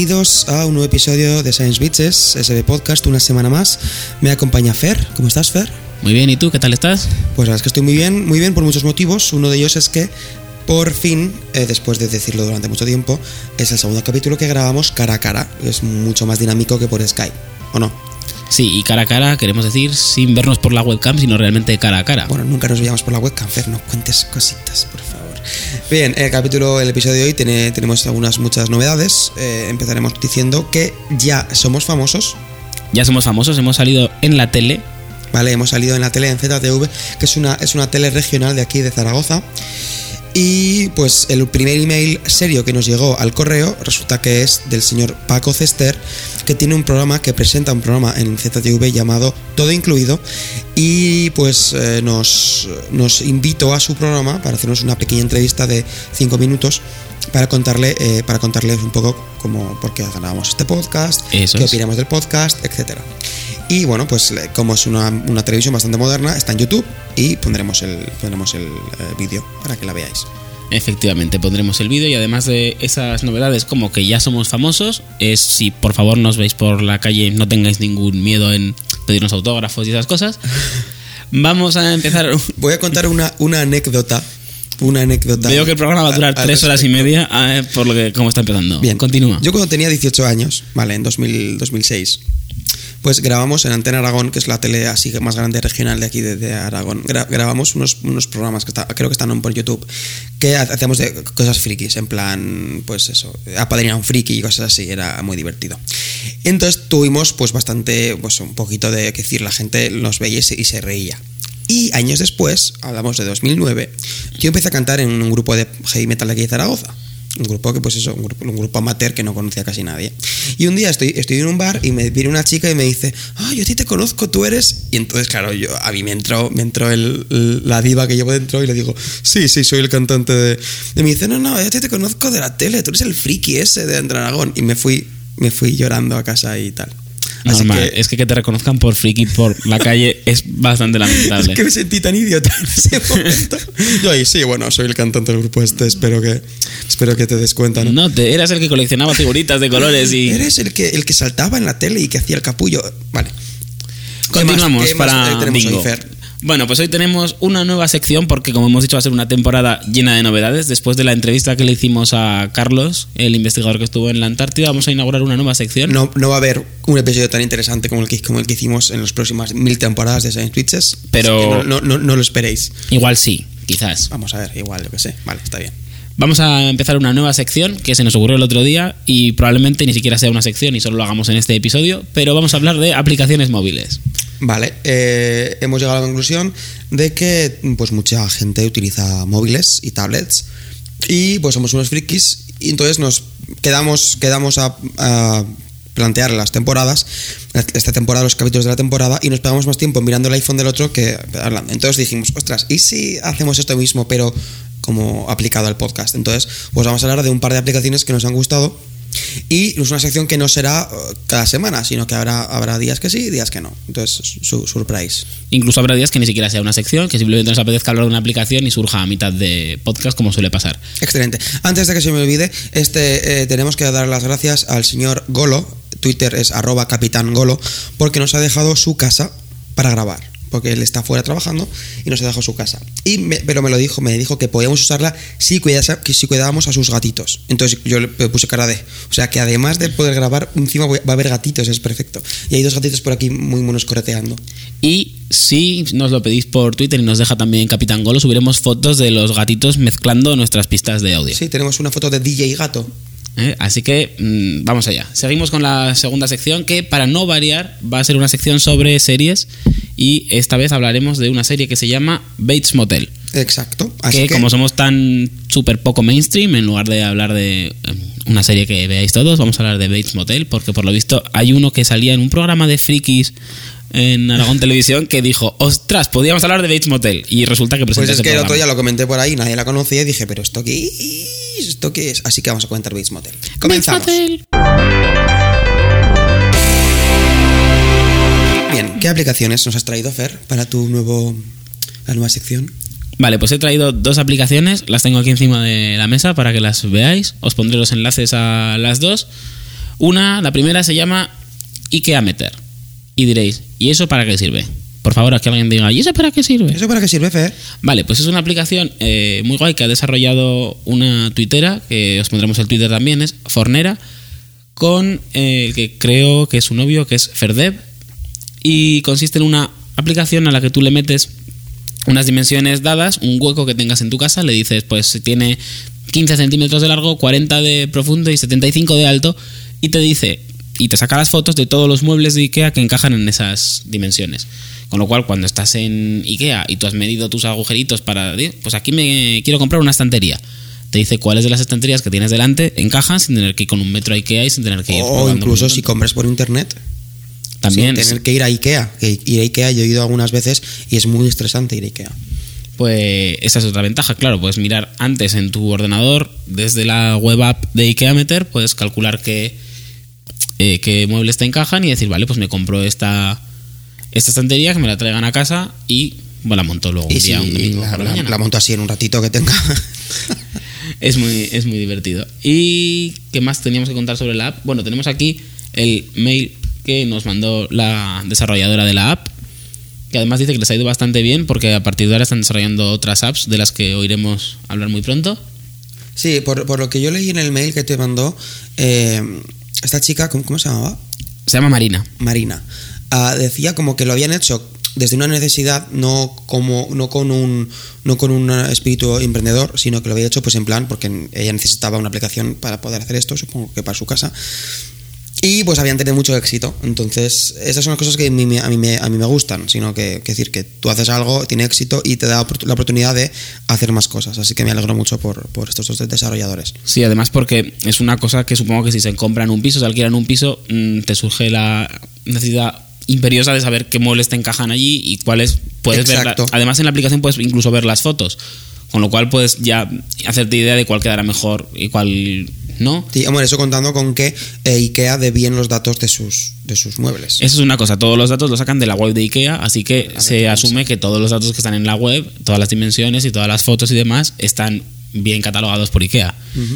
Bienvenidos a un nuevo episodio de Science Bitches, SB Podcast, una semana más. Me acompaña Fer. ¿Cómo estás, Fer? Muy bien, ¿y tú qué tal estás? Pues la verdad es que estoy muy bien, muy bien por muchos motivos. Uno de ellos es que por fin, eh, después de decirlo durante mucho tiempo, es el segundo capítulo que grabamos cara a cara. Es mucho más dinámico que por Skype, ¿o no? Sí, y cara a cara queremos decir sin vernos por la webcam, sino realmente cara a cara. Bueno, nunca nos veíamos por la webcam, Fer, no cuentes cositas, por favor. Bien, el capítulo, el episodio de hoy tiene, tenemos algunas muchas novedades. Eh, empezaremos diciendo que ya somos famosos. Ya somos famosos, hemos salido en la tele. Vale, hemos salido en la tele en ZTV, que es una, es una tele regional de aquí de Zaragoza. Y pues el primer email serio que nos llegó al correo resulta que es del señor Paco Cester, que tiene un programa, que presenta un programa en ZTV llamado Todo Incluido. Y pues eh, nos, nos invitó a su programa para hacernos una pequeña entrevista de 5 minutos para contarle eh, para contarles un poco cómo por qué grabamos este podcast, Eso qué es. opinamos del podcast, etcétera. Y bueno, pues le- como es una, una televisión bastante moderna, está en YouTube y pondremos el, pondremos el eh, vídeo para que la veáis. Efectivamente, pondremos el vídeo y además de esas novedades como que ya somos famosos, es si por favor nos veis por la calle, no tengáis ningún miedo en pedirnos autógrafos y esas cosas. Vamos a empezar. Voy a contar una, una anécdota. Una anécdota. Veo que el programa va a durar tres horas y media, eh, por lo que como está empezando. Bien, continúa. Yo cuando tenía 18 años, vale, en 2000, 2006, pues grabamos en Antena Aragón, que es la tele así más grande regional de aquí de, Aragón. Gra- grabamos unos, unos programas que creo que están por YouTube, que ha- hacíamos de cosas frikis, en plan, pues eso, apadrinar un friki y cosas así, era muy divertido. Entonces tuvimos pues bastante, pues un poquito de, que decir, la gente nos veía y se, y se reía. Y años después, hablamos de 2009, yo empecé a cantar en un grupo de heavy metal aquí de Zaragoza. Un grupo que, pues eso, un grupo, amateur que no conocía casi nadie. Y un día estoy, estoy en un bar y me viene una chica y me dice, ah, yo a te conozco, tú eres. Y entonces, claro, yo, a mí me entró, me entró el, la diva que llevo dentro y le digo, sí, sí, soy el cantante de. Y me dice, no, no, yo a te conozco de la tele, tú eres el friki ese de André Aragón. Y me fui, me fui llorando a casa y tal. Así Normal, que- es que que te reconozcan por friki por la calle es bastante lamentable. Es que me sentí tan idiota en ese momento. Yo ahí, sí, bueno, soy el cantante del grupo este, espero que, espero que te des cuenta, ¿no? No, te, eras el que coleccionaba figuritas de colores y Eres el que, el que saltaba en la tele y que hacía el capullo. Vale. ¿Qué más- continuamos qué más, para eh, Bingo. Bueno, pues hoy tenemos una nueva sección porque como hemos dicho va a ser una temporada llena de novedades. Después de la entrevista que le hicimos a Carlos, el investigador que estuvo en la Antártida, vamos a inaugurar una nueva sección. No, no va a haber un episodio tan interesante como el que, como el que hicimos en las próximas mil temporadas de Science Twitches. Pero- no, no, no lo esperéis. Igual sí, quizás. Vamos a ver, igual, yo que sé. Vale, está bien. Vamos a empezar una nueva sección que se nos ocurrió el otro día y probablemente ni siquiera sea una sección y solo lo hagamos en este episodio, pero vamos a hablar de aplicaciones móviles. Vale, eh, hemos llegado a la conclusión de que pues mucha gente utiliza móviles y tablets y pues somos unos frikis y entonces nos quedamos, quedamos a, plantear las temporadas, esta temporada, los capítulos de la temporada y nos pegamos más tiempo mirando el iPhone del otro que. Entonces dijimos, ostras, ¿y si hacemos esto mismo pero como aplicado al podcast? Entonces, pues vamos a hablar de un par de aplicaciones que nos han gustado y es una sección que no será eh, cada semana, sino que habrá, habrá días que sí y días que no. Entonces, su, surprise. Incluso habrá días que ni siquiera sea una sección, que simplemente nos apetezca hablar de una aplicación y surja a mitad de podcast como suele pasar. Excelente. Antes de que se me olvide, este, eh, tenemos que dar las gracias al señor Golo, Twitter es arroba capitán Golo, porque nos ha dejado su casa para grabar. Porque él está fuera trabajando y nos ha dejado su casa. Y me- pero me lo dijo, me dijo que podíamos usarla si, que si cuidábamos a sus gatitos. Entonces yo le puse cara de. O sea que además de poder grabar, encima voy- va a haber gatitos, es perfecto. Y hay dos gatitos por aquí muy monos correteando. Y si nos lo pedís por Twitter y nos deja también Capitán Golo, subiremos fotos de los gatitos mezclando nuestras pistas de audio. Sí, tenemos una foto de DJ Gato. ¿eh? Así que mm, vamos allá. Seguimos con la segunda sección que para no variar va a ser una sección sobre series y esta vez hablaremos de una serie que se llama Bates Motel. Exacto. Así que, que, como somos tan súper poco mainstream, en lugar de hablar de eh, una serie que veáis todos, vamos a hablar de Bates Motel, porque por lo visto hay uno que salía en un programa de frikis en Aragón Televisión que dijo, ostras, podíamos hablar de Bates Motel. Y resulta que Pues presenta es que el otro día lo comenté por ahí, nadie la conocía y dije, pero ¿esto qué es? ¿Esto qué es? Así que vamos a comentar Bates Motel. Comenzamos. Bates Motel. ¿Qué aplicaciones nos has traído, Fer, para tu nuevo, la nueva sección? Vale, pues he traído dos aplicaciones, las tengo aquí encima de la mesa para que las veáis. Os pondré los enlaces a las dos. Una, la primera se llama IKEA Meter. Y diréis, ¿y eso para qué sirve? Por favor, a que alguien diga, ¿y eso para qué sirve? ¿Eso para qué sirve, Fer? Vale, pues es una aplicación eh, muy guay que ha desarrollado una tuitera, que os pondremos el Twitter también, es Fornera, con eh, el que creo que es su novio, que es Ferdev, y consiste en una aplicación a la que tú le metes unas dimensiones dadas, un hueco que tengas en tu casa, le dices, pues tiene 15 centímetros de largo, 40 de profundo y 75 de alto, y te dice, y te saca las fotos de todos los muebles de IKEA que encajan en esas dimensiones. Con lo cual, cuando estás en IKEA y tú has medido tus agujeritos para, pues aquí me quiero comprar una estantería, te dice cuáles de las estanterías que tienes delante encajan sin tener que ir con un metro a IKEA y sin tener que ir. O incluso si compras por internet. También, Sin tener que ir a Ikea. Que ir a Ikea yo he ido algunas veces y es muy estresante ir a Ikea. Pues esa es otra ventaja, claro, puedes mirar antes en tu ordenador, desde la web app de IKEA Meter, puedes calcular qué, eh, qué muebles te encajan y decir, vale, pues me compro esta, esta estantería, que me la traigan a casa y bueno, la monto luego un Y si día, un domingo la, por la la- mañana. la monto así en un ratito que tenga. Es muy, es muy divertido. ¿Y qué más teníamos que contar sobre la app? Bueno, tenemos aquí el mail que nos mandó la desarrolladora de la app, que además dice que les ha ido bastante bien porque a partir de ahora están desarrollando otras apps de las que oiremos hablar muy pronto. sí, por, por lo que yo leí en el mail que te mandó, eh, esta chica, ¿cómo, cómo se llamaba? Se llama Marina. Marina. ah, decía como que lo habían hecho desde una necesidad, no como no con un no con un espíritu emprendedor, sino que lo había hecho pues en plan porque ella necesitaba una aplicación para poder hacer esto, supongo que para su casa. Y pues habían tenido mucho éxito. Entonces, esas son las cosas que a mí, me- a mí, me, a mí me gustan, sino que, que decir que tú haces algo, tiene éxito y te da la oportunidad de hacer más cosas. Así que me alegro mucho por, por estos dos desarrolladores. Sí, además porque es una cosa que supongo que si se compran un piso, se alquilan un piso, mm, te surge la necesidad imperiosa de saber qué muebles te encajan allí y cuáles puedes ver. la-. Además en la aplicación puedes incluso ver las fotos, con lo cual puedes ya hacerte idea de cuál quedará mejor y cuál no. Sí, hombre, eso contando con que eh, IKEA dé bien los datos de sus, de sus muebles. Eso es una cosa, todos los datos los sacan de la web de IKEA, así que se asume que todos los datos que están en la web, todas las dimensiones y todas las fotos y demás, están bien catalogados por IKEA.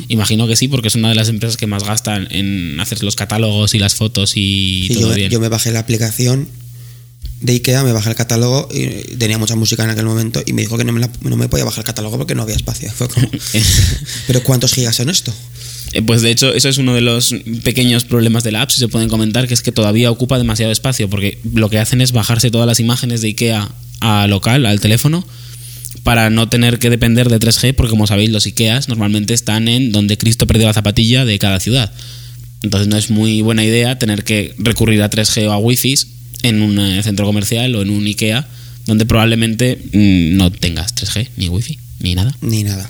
Imagino que sí, porque es una de las empresas que más gastan en hacer los catálogos y las fotos y Sí, todo yo, bien. yo me bajé la aplicación de IKEA, me bajé el catálogo y tenía mucha música en aquel momento y me dijo que no me, la- no me podía bajar el catálogo porque no había espacio. Fue como, ¿pero cuántos gigas son esto? Eh, Pues de hecho, eso es uno de los pequeños problemas de la app, si se pueden comentar, que es que todavía ocupa demasiado espacio, porque lo que hacen es bajarse todas las imágenes de IKEA a local, al teléfono, para no tener que depender de 3G, porque como sabéis, los IKEAs normalmente están en donde Cristo perdió la zapatilla de cada ciudad. Entonces no es muy buena idea tener que recurrir a 3G o a Wi-Fi en un eh, centro comercial o en un IKEA, donde probablemente mm, no tengas 3G, ni Wi-Fi, ni nada. Ni nada.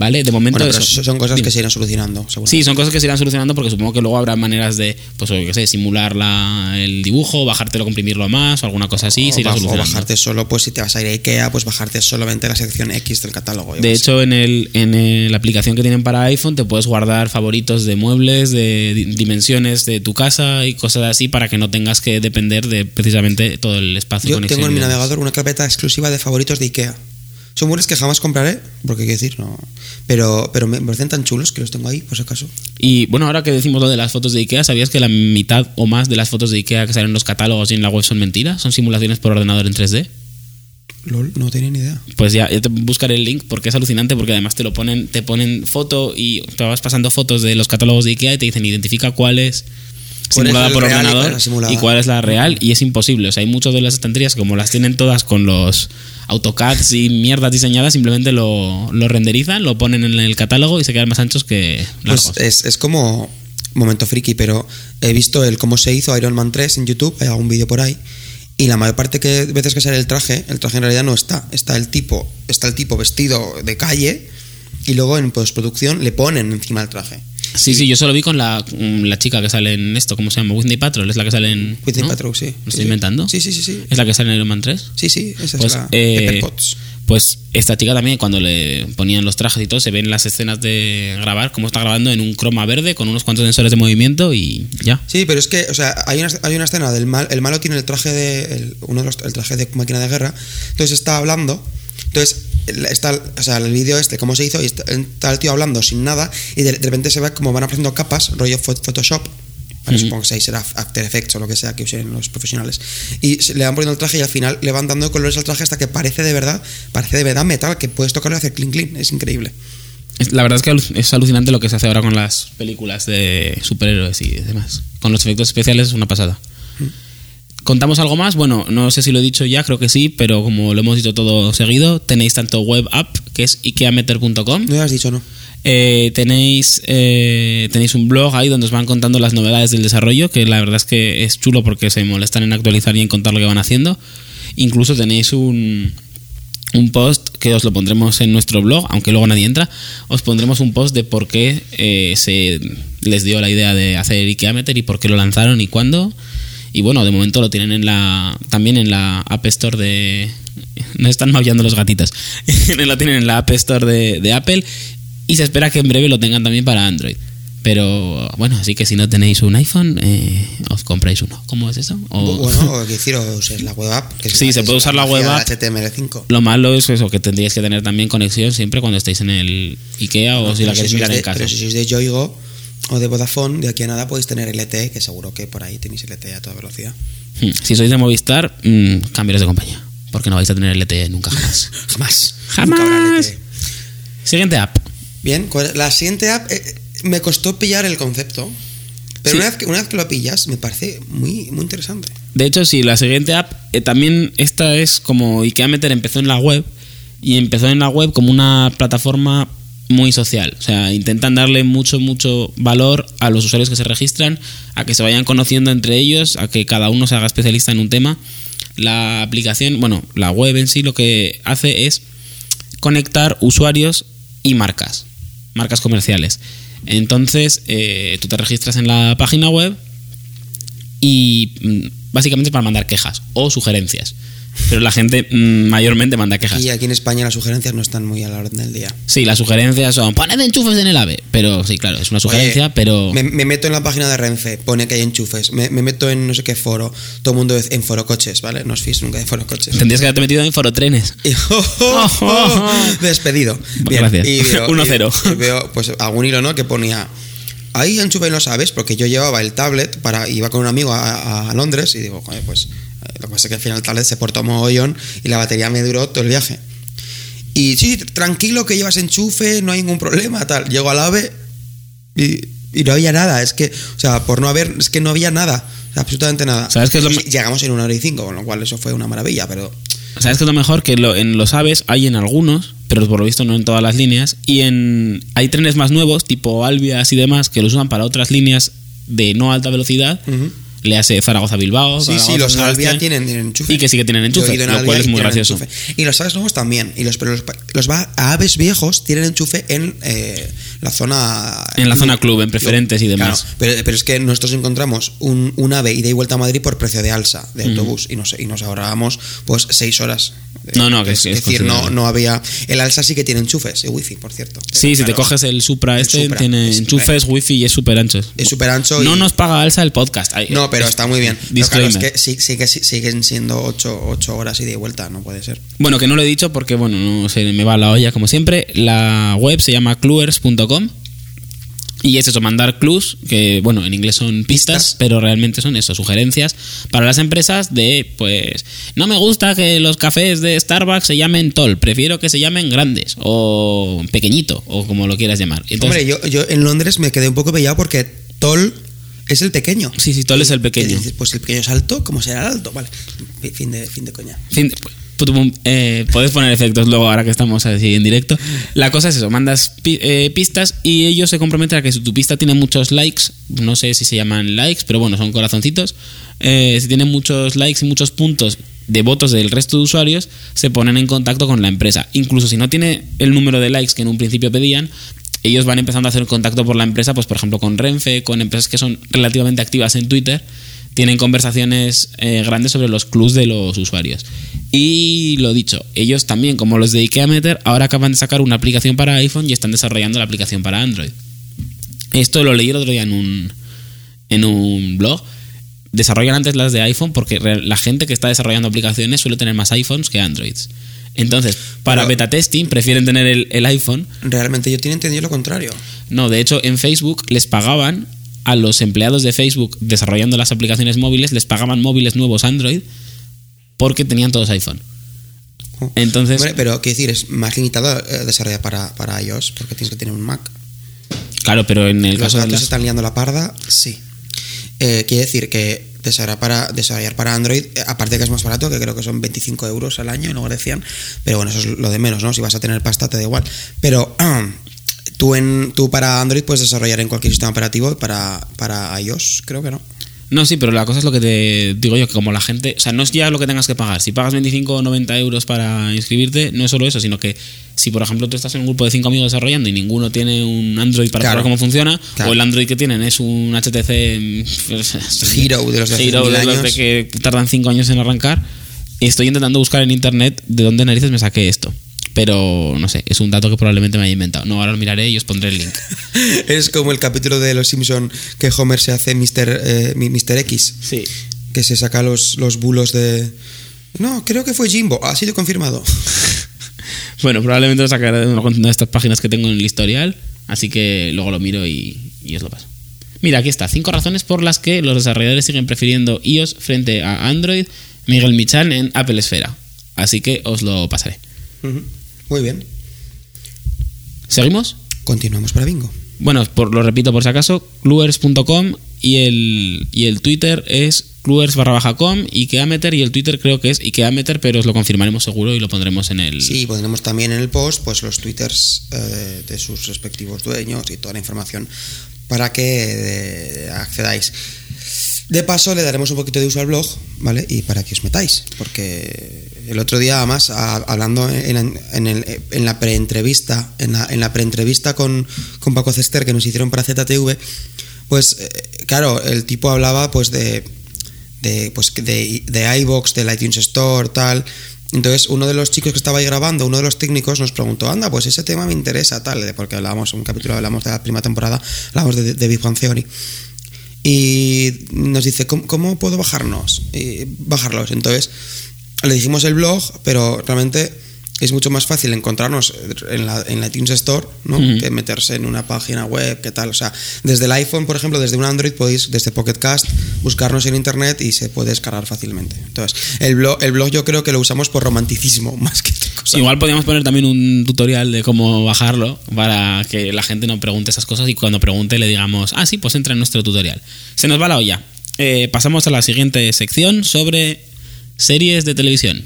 Vale. De momento Bueno, pero eso. son cosas que se irán solucionando. Sí, son cosas que se irán solucionando porque supongo que luego habrá maneras de, pues, yo qué sé, simular la, el dibujo, bajártelo, comprimirlo más o alguna cosa así, se irá o, bajo- o solucionando. bajarte solo, pues si te vas a ir a IKEA, pues bajarte solamente la sección X del catálogo. De hecho, en, el, en el- la aplicación que tienen para iPhone te puedes guardar favoritos de muebles, de di- dimensiones de tu casa y cosas así para que no tengas que depender de precisamente todo el espacio. Yo tengo en mi navegador una carpeta exclusiva de favoritos de IKEA. Son muebles que jamás compraré, porque quiero decir, no. Pero, pero me parecen tan chulos que los tengo ahí, por si acaso. Y bueno, ahora que decimos lo de las fotos de IKEA, ¿sabías que la mitad o más de las fotos de IKEA que salen en los catálogos y en la web son mentiras? Son simulaciones por ordenador en 3D. LOL, no tenía ni idea. Pues ya, ya te buscaré el link porque es alucinante porque además te lo ponen, te ponen foto y te vas pasando fotos de los catálogos de IKEA y te dicen identifica ¿Cuál es simulada por real ordenador simulada? y cuál es la real y es imposible. O sea, hay muchas de las estanterías como las tienen todas con los AutoCADs y mierdas diseñadas, simplemente lo, lo renderizan, lo ponen en el catálogo y se quedan más anchos que Pues largos. es, es como momento friki, pero he visto el cómo se hizo Iron Man 3 en YouTube, hay algún vídeo por ahí, y la mayor parte que veces que sale el traje, el traje en realidad no está, está el tipo, está el tipo vestido de calle y luego en postproducción le ponen encima el traje. Sí, sí, yo solo vi con la, mm, la chica que sale en esto, ¿cómo se llama? Whitney Patrol, es la que sale en... Whitney ¿no? Patrol, sí. ¿Lo estoy inventando? Sí, sí, sí, sí. ¿Es la que sale en Iron Man 3? Sí, sí, esa Pues, es la eh, pues esta chica también cuando le ponían los trajes y todo se ven las escenas de grabar cómo está grabando en un croma verde con unos cuantos sensores de movimiento y ya Sí, pero es que, o sea, hay una, hay una escena del mal, el malo tiene el traje de, el, uno de los, el traje de máquina de guerra, entonces está hablando Entonces, está, o sea, el vídeo este, cómo se hizo, y está, está el tío hablando sin nada, y de, de repente se ve como van apareciendo capas, rollo Pho- Photoshop. Vale. Supongo que ahí será After Effects o lo que sea que usen los profesionales. Y se- le van poniendo el traje y al final le van dando colores al traje hasta que parece de verdad, parece de verdad metal, que puedes tocarlo y hacer clean clean. Es increíble. La verdad es que es alucinante lo que se hace ahora con las películas de superhéroes y demás. Con los efectos especiales es una pasada. ¿Contamos algo más? Bueno, no sé si lo he dicho ya, creo que sí, pero como lo hemos dicho todo seguido, tenéis tanto web app, que es ikeameter.com, No lo has dicho, ¿no? eh, tenéis, eh, tenéis un blog ahí donde os van contando las novedades del desarrollo, que la verdad es que es chulo porque se molestan en actualizar y en contar lo que van haciendo. Incluso tenéis un, un post que os lo pondremos en nuestro blog, aunque luego nadie entra, os pondremos un post de por qué eh, se les dio la idea de hacer Ikeameter y por qué lo lanzaron y cuándo. Y bueno, de momento lo tienen en la también en la App Store de... No están maullando los gatitos. lo tienen en la App Store de, de Apple y se espera que en breve lo tengan también para Android. Pero bueno, así que si no tenéis un iPhone, eh, os compráis uno. ¿Cómo es eso? O- Bueno, o que deciros es la web app. Que Sí, se puede usar la web app. del HTML5. Lo malo es eso, que tendríais que tener también conexión siempre cuando estéis en el IKEA o si la queréis mirar de, en casa. Pero si sois de Yoigo o de Vodafone, de aquí a nada podéis tener LTE, que seguro que por ahí tenéis LTE a toda velocidad. Hmm. Si sois de Movistar, mm, cambiaros de compañía. Porque no vais a tener LTE nunca jamás. Jamás. Jamás. Nunca habrá LTE. Siguiente app. Bien, ¿cuál- la siguiente app eh, me costó pillar el concepto. Pero Sí. una, vez que, una vez que lo pillas, me parece muy, muy interesante. De hecho, sí, la siguiente app, eh, también esta es como IKEA Meter empezó en la web y empezó en la web como una plataforma muy social. O sea, intentan darle mucho, mucho valor a los usuarios que se registran, a que se vayan conociendo entre ellos, a que cada uno se haga especialista en un tema. La aplicación, bueno, la web en sí lo que hace es conectar usuarios y marcas, marcas comerciales. Entonces, eh, tú te registras en la página web y mm, básicamente para mandar quejas o sugerencias. Pero la gente mm, mayormente manda quejas. Y aquí en España las sugerencias no están muy a la orden del día. Sí, las sugerencias son poned enchufes en el AVE. Pero sí, claro, es una sugerencia, Oye, pero. Me, me meto en la página de Renfe, pone que hay enchufes. Me, me meto en no sé qué foro, todo el mundo en foro coches, ¿vale? No os fíes nunca de foro coches. Tendrías que haberte metido en forotrenes. Y- despedido. Bien, Gracias. y veo- 1-0. y- y veo pues algún hilo, ¿no? Que ponía ahí enchufe no sabes, porque yo llevaba el tablet para iba con un amigo a, a Londres y digo, joder, pues lo que pasa es que al final el tablet se portó mogollón y la batería me duró todo el viaje. Y sí, tranquilo que llevas enchufe, no hay ningún problema, tal. Llego al AVE y, y no había nada, es que, o sea, por no haber, es que no había nada, absolutamente nada. ¿Sabes qué es lo Llegamos en una hora y cinco, con lo cual eso fue una maravilla, pero ¿Sabes qué es lo mejor? Que lo- en los aves hay en algunos, pero por lo visto no en todas las líneas. Y en hay trenes más nuevos, tipo Albias y demás, que los usan para otras líneas de no alta velocidad. Ujú. Le hace Zaragoza-Bilbao. Sí, sí, Zaragoza- los Sebastián. tienen, tienen enchufe. Y que sí que tienen enchufe, en lo Albia cual es muy gracioso. enchufe. Y los aves nuevos también. Y los, pero los, los va- aves viejos tienen enchufe en eh, la zona. En la zona club, en preferentes y demás. Claro, pero, pero es que nosotros encontramos un, un ave ida y vuelta a Madrid por precio de alza, de autobús, y, nos, y nos ahorrábamos pues seis horas. No, no, que es, es- es decir, no, no había. El alza sí que tiene enchufes, el wifi, por cierto. Pero, Sí, si te coges el Supra El este, Supra, tiene es enchufes, wifi y es súper ancho. Es súper ancho. No y- nos paga Alsa el podcast. No, pero es- está muy bien. Pero claro, es que sí, sí que sí- siguen siendo ocho, ocho horas y de vuelta, no puede ser. Bueno, que no lo he dicho porque, bueno, no se me va la olla como siempre. La web se llama cluers.com y es eso, mandar clues, que, bueno, en inglés son pistas, Pistas. pero realmente son eso, sugerencias para las empresas de, pues, no me gusta que los cafés de Starbucks se llamen tall, prefiero que se llamen grandes o pequeñito o como lo quieras llamar. Entonces, Hombre, yo, yo en Londres me quedé un poco pillado porque Toll es el pequeño. Sí, sí, Toll es el pequeño. Dices, Pues el pequeño es alto, ¿cómo será el alto? Vale, fin de, fin de coña. Fin- putum, eh, podés poner efectos luego ahora que estamos así en directo. La cosa es eso, mandas pi- eh, pistas y ellos se comprometen a que si tu pista tiene muchos likes, no sé si se llaman likes, pero bueno, son corazoncitos, eh, si tiene muchos likes y muchos puntos de votos del resto de usuarios, se ponen en contacto con la empresa. Incluso si no tiene el número de likes que en un principio pedían, ellos van empezando a hacer contacto por la empresa, pues por ejemplo con Renfe, con empresas que son relativamente activas en Twitter, tienen conversaciones eh, grandes sobre los clubs de los usuarios. Y lo dicho, ellos también, como los de IKEA Meter, ahora acaban de sacar una aplicación para iPhone y están desarrollando la aplicación para Android. Esto lo leí el otro día en un, en un blog. Desarrollan antes las de iPhone porque la gente que está desarrollando aplicaciones suele tener más iPhones que Androids. Entonces, para Pero- beta testing prefieren tener el, el iPhone. Realmente yo tenía entendido lo contrario. No, de hecho, en Facebook les pagaban a los empleados de Facebook desarrollando las aplicaciones móviles, les pagaban móviles nuevos Android porque tenían todos iPhone. Oh. Entonces, Hombre, pero quiero decir, es más limitado eh, desarrollar para, para iOS porque tienes que tener un Mac. claro, pero en el Los caso de las- están liando la parda, sí. Eh, quiere decir que desarrollar para, desarrollar para Android, eh, aparte que es más barato, que creo que son 25 euros al año, y luego decían, pero bueno, eso es lo de menos, ¿no? Si vas a tener pasta, te da igual. Pero tú, en, tú para Android puedes desarrollar en cualquier sistema operativo para, para iOS, creo que no. No, sí, pero la cosa es lo que te digo yo, que como la gente, o sea, no es ya lo que tengas que pagar. Si pagas 25 o 90 euros para inscribirte, no es solo eso, sino que si, por ejemplo, tú estás en un grupo de cinco amigos desarrollando y ninguno tiene un Android para Claro. saber cómo funciona, Claro. o el Android que tienen es un HTC Hero de los de Hero de los de que tardan 5 años en arrancar, estoy intentando buscar en internet de dónde narices me saqué esto. Pero no sé, es un dato que probablemente me haya inventado. No, ahora lo miraré y os pondré el link. Es como el capítulo de Los Simpson que Homer se hace Mr. eh, mi- Mr. X, Sí. que se saca los, los bulos de... No, creo que fue Jimbo, ha sido confirmado. Bueno, probablemente lo sacaré de una de estas páginas que tengo en el historial, así que luego lo miro y, y os lo paso. Mira, aquí está. Cinco razones por las que los desarrolladores siguen prefiriendo iOS frente a Android. Miguel Michan en Apple Esfera. Así que os lo pasaré. Ujú. Muy bien. ¿Seguimos? Continuamos para bingo. Bueno, por, lo repito por si acaso, cluers.com y el, y el Twitter es cluers barra baja com, Ikeameter y el Twitter creo que es Ikeameter, pero os lo confirmaremos seguro y lo pondremos en el... Sí, pondremos también en el post pues los twitters eh, de sus respectivos dueños y toda la información para que eh, accedáis. De paso le daremos un poquito de uso al blog, ¿vale? Y para que os metáis, porque el otro día además a- hablando en, en, el- en la preentrevista, en la, en la preentrevista con, con Paco Cester que nos hicieron para ZTV, pues eh, claro, el tipo hablaba pues de de pues de, de iBox, del iTunes Store, tal. Entonces, uno de los chicos que estaba ahí grabando, uno de los técnicos, nos preguntó, anda, pues ese tema me interesa, tal, porque hablábamos, un capítulo hablamos de la primera temporada, hablamos de, de Big Theory. Y nos dice, ¿cómo, puedo bajarnos? Bajarlos. Entonces, le dijimos el blog, pero realmente es mucho más fácil encontrarnos en la, en la iTunes Store ¿no? Que meterse en una página web, qué tal. O sea, desde el iPhone, por ejemplo, desde un Android podéis, desde Pocket Cast, buscarnos en internet y se puede descargar fácilmente. Entonces, el blog, el blog yo creo que lo usamos por romanticismo más que cosa. Igual podríamos poner también un tutorial de cómo bajarlo para que la gente no pregunte esas cosas y cuando pregunte le digamos, ah, sí, pues entra en nuestro tutorial. Se nos va la olla. Eh, pasamos a la siguiente sección sobre series de televisión.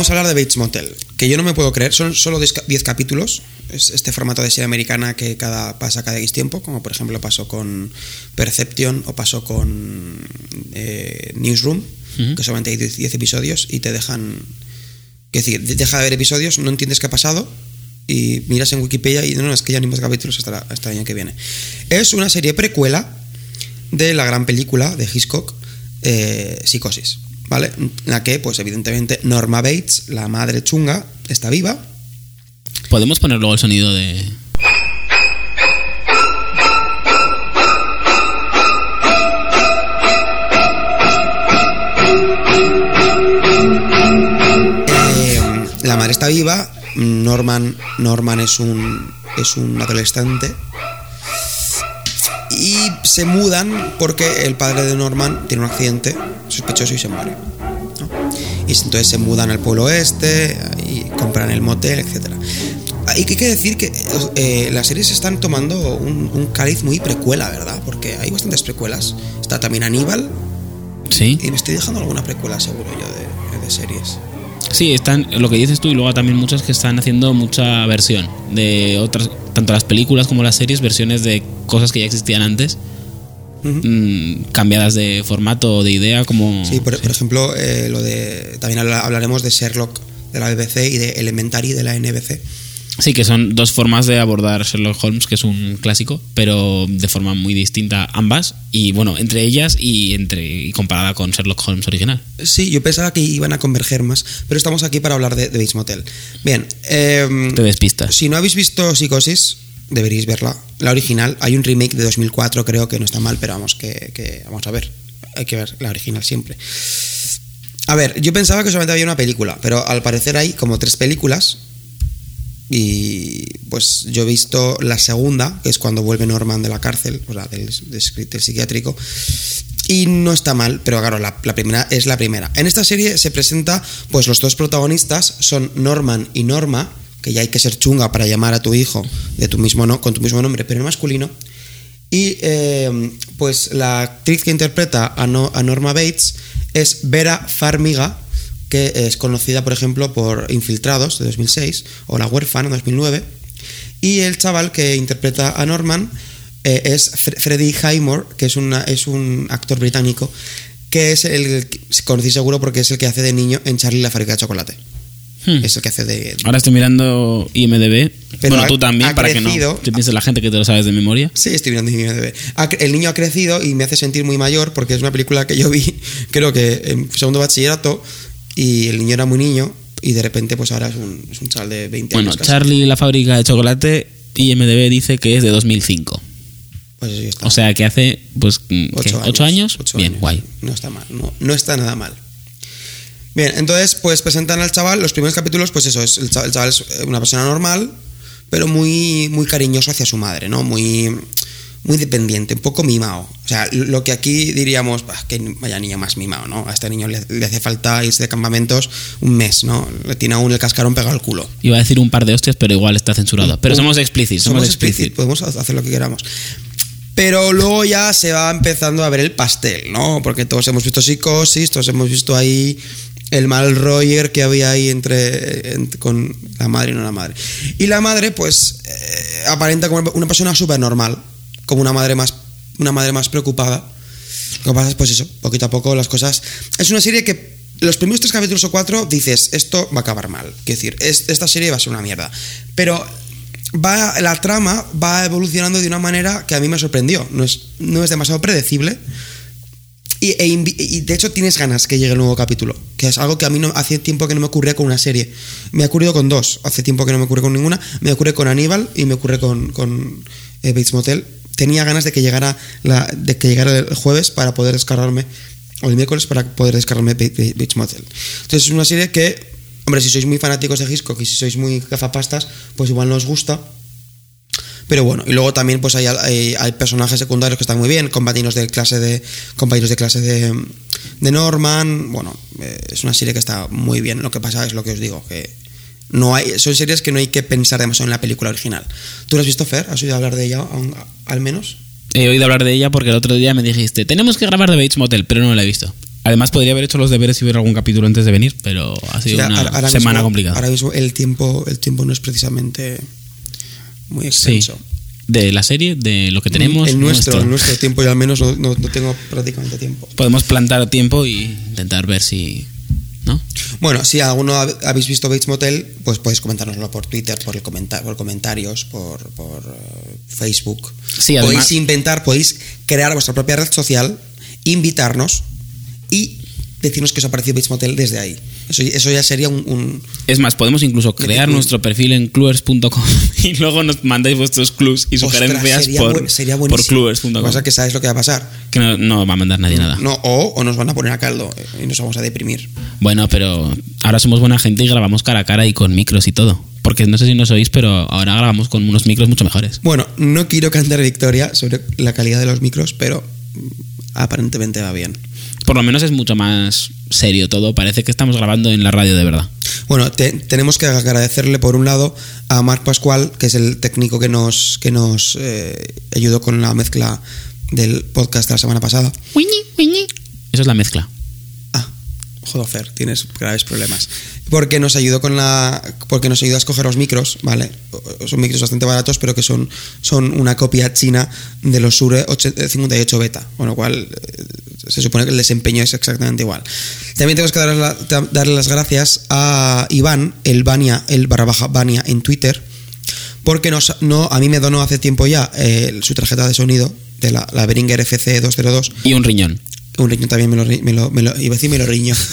Vamos a hablar de Bates Motel, que yo no me puedo creer, son solo 10 ca- 10 capítulos, es este formato de serie americana que cada, pasa cada X tiempo, como por ejemplo pasó con Perception o pasó con eh, Newsroom, que solamente hay 10 10 episodios y te dejan... Es decir, de- deja de ver episodios, no entiendes qué ha pasado y miras en Wikipedia y no, no, es que ya ni más capítulos hasta, la- hasta el año que viene. Es una serie precuela de la gran película de Hitchcock, eh, Psicosis, ¿vale? En la que, pues evidentemente, Norma Bates, la madre chunga, está viva. ¿Podemos poner luego el sonido de... Eh, la madre está viva. Norman, Norman es un, es un adolescente. Y se mudan porque el padre de Norman tiene un accidente sospechoso y se muere. ¿no? Y entonces se mudan al pueblo oeste y compran el motel, etc. Y que hay que decir que eh, las series están tomando un, un cariz muy precuela, ¿verdad? Porque hay bastantes precuelas. Está también Aníbal, Sí. y me estoy dejando alguna precuela seguro yo de, de series. Sí, están, lo que dices tú y luego también muchos que están haciendo mucha versión de otras, tanto las películas como las series, versiones de cosas que ya existían antes, mm, cambiadas de formato o de idea, como... Sí, por, por ejemplo, eh, lo de también habla- hablaremos de Sherlock de la BBC y de Elementary de la NBC. Sí, que son dos formas de abordar Sherlock Holmes, que es un clásico, pero de forma muy distinta ambas, y bueno, entre ellas y entre y comparada con Sherlock Holmes original. Sí, yo pensaba que iban a converger más, pero estamos aquí para hablar de, de Bates Motel. Bien, em, Te despistas. si no habéis visto Psicosis, deberíais verla. La original, hay un remake de 2004, creo que no está mal, pero vamos, que, que vamos a ver. Hay que ver la original siempre. A ver, yo pensaba que solamente había una película, pero al parecer hay como tres películas. Y pues yo he visto la segunda, que es cuando vuelve Norman de la cárcel, o sea, del, del- psiquiátrico. Y no está mal, pero claro, la, primera es la primera. En esta serie se presenta, pues los dos protagonistas son Norman y Norma, que ya hay que ser chunga para llamar a tu hijo de tu mismo no, con tu mismo nombre, pero en masculino. Y eh, pues la actriz que interpreta a Norma Bates es Vera Farmiga, que es conocida, por ejemplo, por Infiltrados de 2006 o La huérfana de 2009. Y el chaval que interpreta a Norman eh, es Fre- Freddie Highmore, que es, una, es un actor británico, que es el que conocí seguro porque es el que hace de niño en Charlie la fábrica de chocolate. Hmm. Es el que hace de, Ahora estoy mirando IMDB. Pero bueno, ha- tú también, para que no te piense la gente que te lo sabes de memoria. Sí, estoy mirando IMDb. Ha El niño ha crecido y me hace sentir muy mayor porque es una película que yo vi, creo que en segundo bachillerato, y el niño era muy niño y de repente pues ahora es un, es un chaval de 20 Bueno, años. casi. Charlie la fábrica de chocolate, IMDB dice que es de 2005. Pues sí, está. O sea que hace, pues, ¿qué? Ocho ¿ocho años? ocho Bien, años. guay. No está mal, no, no está nada mal. Bien, entonces pues presentan al chaval, los primeros capítulos, pues eso, es, el, chaval, el chaval es una persona normal, pero muy, muy cariñoso hacia su madre, ¿no? Muy, muy dependiente, un poco mimado. O sea, lo que aquí diríamos, "Bah, que vaya niño más mimado, ¿no? A este niño le, le hace falta irse de campamentos un mes, ¿no? Le tiene aún el cascarón pegado al culo. Iba a decir un par de hostias, pero igual está censurado. Pero somos explícitos, somos, somos explícitos, podemos hacer lo que queramos. Pero luego ya se va empezando a ver el pastel, ¿no? Porque todos hemos visto psicosis, todos hemos visto ahí el mal roller que había ahí entre, en- con la madre y no la madre. Y la madre, pues, eh, aparenta como una persona súper normal, como una madre más, una madre más preocupada. Lo que pasa es, pues eso, poquito a poco las cosas. Es una serie que los primeros tres capítulos o cuatro dices, esto va a acabar mal. Quiero decir, es- esta serie va a ser una mierda. Pero va, la trama va evolucionando de una manera que a mí me sorprendió. No es, demasiado predecible. Y, e y de hecho tienes ganas que llegue el nuevo capítulo, que es algo que a mí no, hace tiempo que no me ocurría con una serie. Me ha ocurrido con dos, hace tiempo que no me ocurre con ninguna. Me ocurre con Aníbal y me ocurre con, con eh, Bates Motel. Tenía ganas de que llegara la, de que llegara el jueves para poder descargarme, o el miércoles para poder descargarme Bates Motel. Entonces es una serie que, hombre, si sois muy fanáticos de Hitchcock y si sois muy gafapastas, pues igual no os gusta. Pero bueno, y luego también pues hay, hay, hay personajes secundarios que están muy bien, compañeros de clase de compañeros de clase de, de Norman, bueno, eh, es una serie que está muy bien. Lo que pasa es lo que os digo, que no hay son series que no hay que pensar demasiado en la película original. ¿Tú la has visto Fer? ¿Has oído hablar de ella aún- al menos? He oído hablar de ella porque el otro día me dijiste, tenemos que grabar de Bates Motel, pero no la he visto. Además, podría haber hecho los deberes y ver algún capítulo antes de venir, pero ha sido una ahora- ahora semana mismo- complicada. Ahora mismo el tiempo el tiempo no es precisamente muy sí. extenso. De la serie, de lo que tenemos. el nuestro, el nuestro tiempo yo al menos no, no- no tengo prácticamente tiempo. Podemos plantar tiempo y intentar ver si. ¿No? Bueno, si alguno hab- habéis visto Bates Motel, pues podéis comentárnoslo por Twitter, por, el por comentarios, por, por, eh, Facebook. Sí, además- podéis inventar, podéis crear vuestra propia red social, invitarnos y decirnos que os ha parecido Bates Motel desde ahí. Eso, eso ya sería un, un- Es más, podemos incluso crear nuestro perfil en cluers.com y luego nos mandáis vuestros clues y sugerencias sería por, buen- sería por buenísimo. Lo que cluers.com. pasa que sabes lo que va a pasar. Que no, no va a mandar nadie nada. No, o, o nos van a poner a caldo y nos vamos a deprimir. Bueno, pero ahora somos buena gente y grabamos cara a cara y con micros y todo. Porque no sé si nos oís, pero ahora grabamos con unos micros mucho mejores. Bueno, no quiero cantar victoria sobre la calidad de los micros, pero mm, aparentemente va bien. Por lo menos es mucho más serio todo. Parece que estamos grabando en la radio de verdad. Bueno, te- tenemos que agradecerle por un lado a Marc Pascual, que es el técnico que nos, que nos eh, ayudó con la mezcla del podcast de la semana pasada. Eso es la mezcla. Joder, tienes graves problemas. Porque nos ayudó con la. Porque nos ayudó a escoger los micros, ¿vale? Son micros bastante baratos, pero que son, son una copia china de los Shure 8- 58 beta. Con lo cual, eh, se supone que el desempeño es exactamente igual. También tenemos que darle, la- darle las gracias a Iván, el Bania, el barra baja Bania en Twitter, porque nos, no, a mí me donó hace tiempo ya eh, su tarjeta de sonido de la, la Behringer FC202 Y un riñón. Un riñón también me lo, me lo- me lo- iba a decir me lo riño.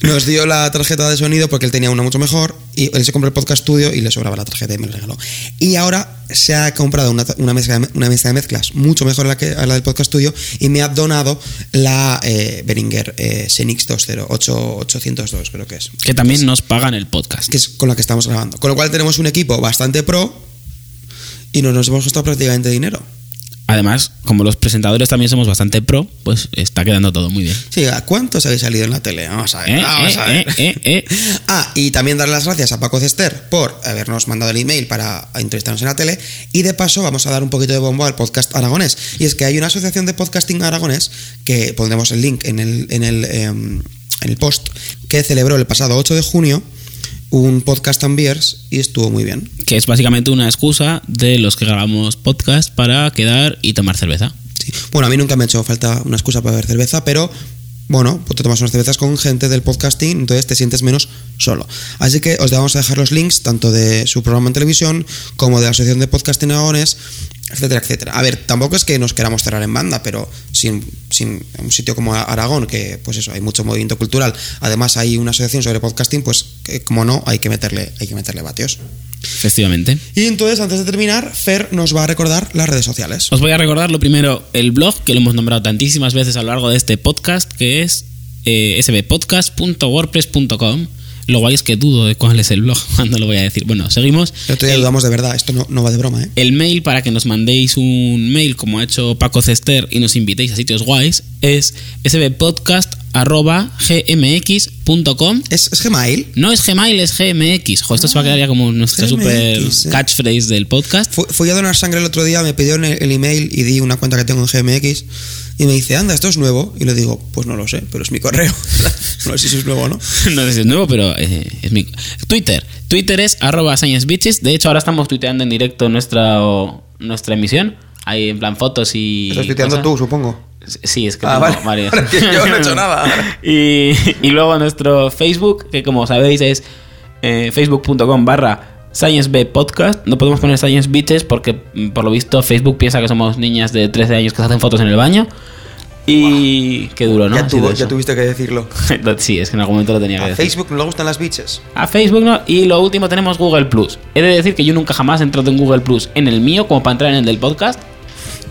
nos dio la tarjeta de sonido porque él tenía una mucho mejor y él se compró el podcast studio y le sobraba la tarjeta y me la regaló. Y ahora se ha comprado una, una mezcla, de- una mezcla de mezclas mucho mejor a la, que, a la del podcast studio y me ha donado la eh, Behringer eh, Xenix 20 8 802 creo que es. Que también nos pagan el podcast. Que es con la que estamos grabando. Con lo cual tenemos un equipo bastante pro y no nos hemos costado prácticamente dinero. Además, como los presentadores también somos bastante pro, pues está quedando todo muy bien. Sí, ¿a cuántos habéis salido en la tele? Vamos a ver. Eh, vamos eh, a ver. eh. Ah, y también dar las gracias a Paco Cester por habernos mandado el email para entrevistarnos en la tele. Y de paso vamos a dar un poquito de bombo al podcast aragonés. Y es que hay una asociación de podcasting aragonés, que pondremos el link en el, en el, em, en el post, que celebró el pasado 8 de junio un podcast and beers y estuvo muy bien. Que es básicamente una excusa de los que grabamos podcast para quedar y tomar cerveza. Sí. Bueno, a mí nunca me ha hecho falta una excusa para beber cerveza, pero bueno, pues te tomas unas cervezas con gente del podcasting, entonces te sientes menos solo. Así que os vamos a dejar los links tanto de su programa en televisión como de la Asociación de Podcasting Aragones, etcétera, etcétera. A ver, tampoco es que nos queramos cerrar en banda, pero sin, sin un sitio como Aragón, que pues eso, hay mucho movimiento cultural, además hay una asociación sobre podcasting, pues que, como no, hay que meterle, hay que meterle vatios. Efectivamente. Y entonces, antes de terminar, Fer nos va a recordar las redes sociales. Os voy a recordar lo primero, el blog, que lo hemos nombrado tantísimas veces a lo largo de este podcast, que es eh, sbpodcast.wordpress.com. Lo guay es que dudo de cuál es el blog cuando lo voy a decir. Bueno, seguimos. El otro día El- dudamos de verdad, esto no, no va de broma, ¿eh? El mail para que nos mandéis un mail como ha hecho Paco Cester y nos invitéis a sitios guays es sbpodcast.gmx.com. ¿Es, es Gmail? No es Gmail, es GMX. Jo, esto se va a quedar ya como nuestra GMX, super eh. catchphrase del podcast. Fu- Fui a donar sangre el otro día, me pidió el, el email y di una cuenta que tengo en GMX y me dice, anda, esto es nuevo. Y le digo, pues no lo sé, pero es mi correo. no sé si es nuevo o no. no sé si es nuevo, pero eh, es mi. Twitter. Twitter es arroba sciencebitches. De hecho, ahora estamos tuiteando en directo nuestra, o- nuestra emisión. Hay en plan fotos y. Estás tuiteando cosas. tú, supongo. Sí, es que Ah, tengo vale. varios. Yo no he hecho nada. y, y luego nuestro Facebook, que como sabéis es eh, facebook.com barra ScienceBpodcast. No podemos poner Science Bitches porque mm, por lo visto Facebook piensa que somos niñas de 13 años que se hacen fotos en el baño. Y qué duro, ¿no? ya, tuvo- tuviste que decirlo. sí, es que en algún momento lo tenía que A decir. Facebook no le gustan las bitches. A Facebook no. Y lo último tenemos Google Plus. He de decir que yo nunca jamás he entrado en Google Plus en el mío como para entrar en el del podcast.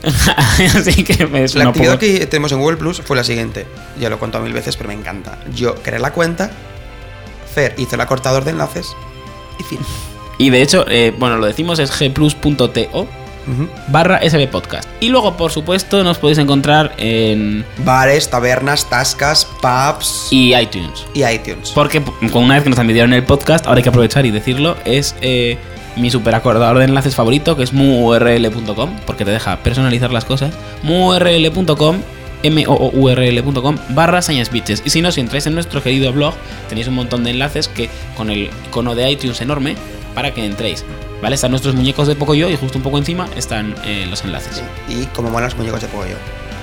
Así que me La actividad poco- que tenemos en Google Plus fue la siguiente. Ya lo he contado mil veces, pero me encanta. Yo creé la cuenta, Fer hizo el acortador de enlaces y fin. Y de hecho, eh, bueno, lo decimos es gplus.to barra SB Podcast. Y luego, por supuesto, nos podéis encontrar en Bares, tabernas, tascas, pubs y, y iTunes. iTunes. Porque p- con una vez que nos admitieron el podcast, ahora hay que aprovechar y decirlo, es eh, mi superacordador de enlaces favorito, que es muurl.com, porque te deja personalizar las cosas. muurl.com mourl.com barra Bitches. Y si no, si entráis en nuestro querido blog, tenéis un montón de enlaces que con el icono de iTunes enorme para que entréis. ¿Vale? Están nuestros muñecos de Pocoyo y justo un poco encima están eh, los enlaces. Y como molan los muñecos de pollo.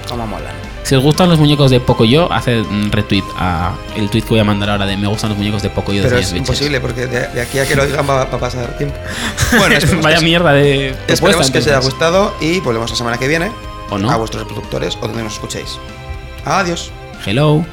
Como molan. Si os gustan los muñecos de Pocoyo, haced un retweet a el tweet que voy a mandar ahora de me gustan los muñecos de Pocoyo de Pero es Science Bitches. imposible porque de, de aquí a que lo digan va, va a pasar tiempo. Bueno, Vaya que, mierda de esperemos que os haya gustado y volvemos la semana que viene ¿O no? a vuestros reproductores o donde nos escuchéis. Adiós. Hello.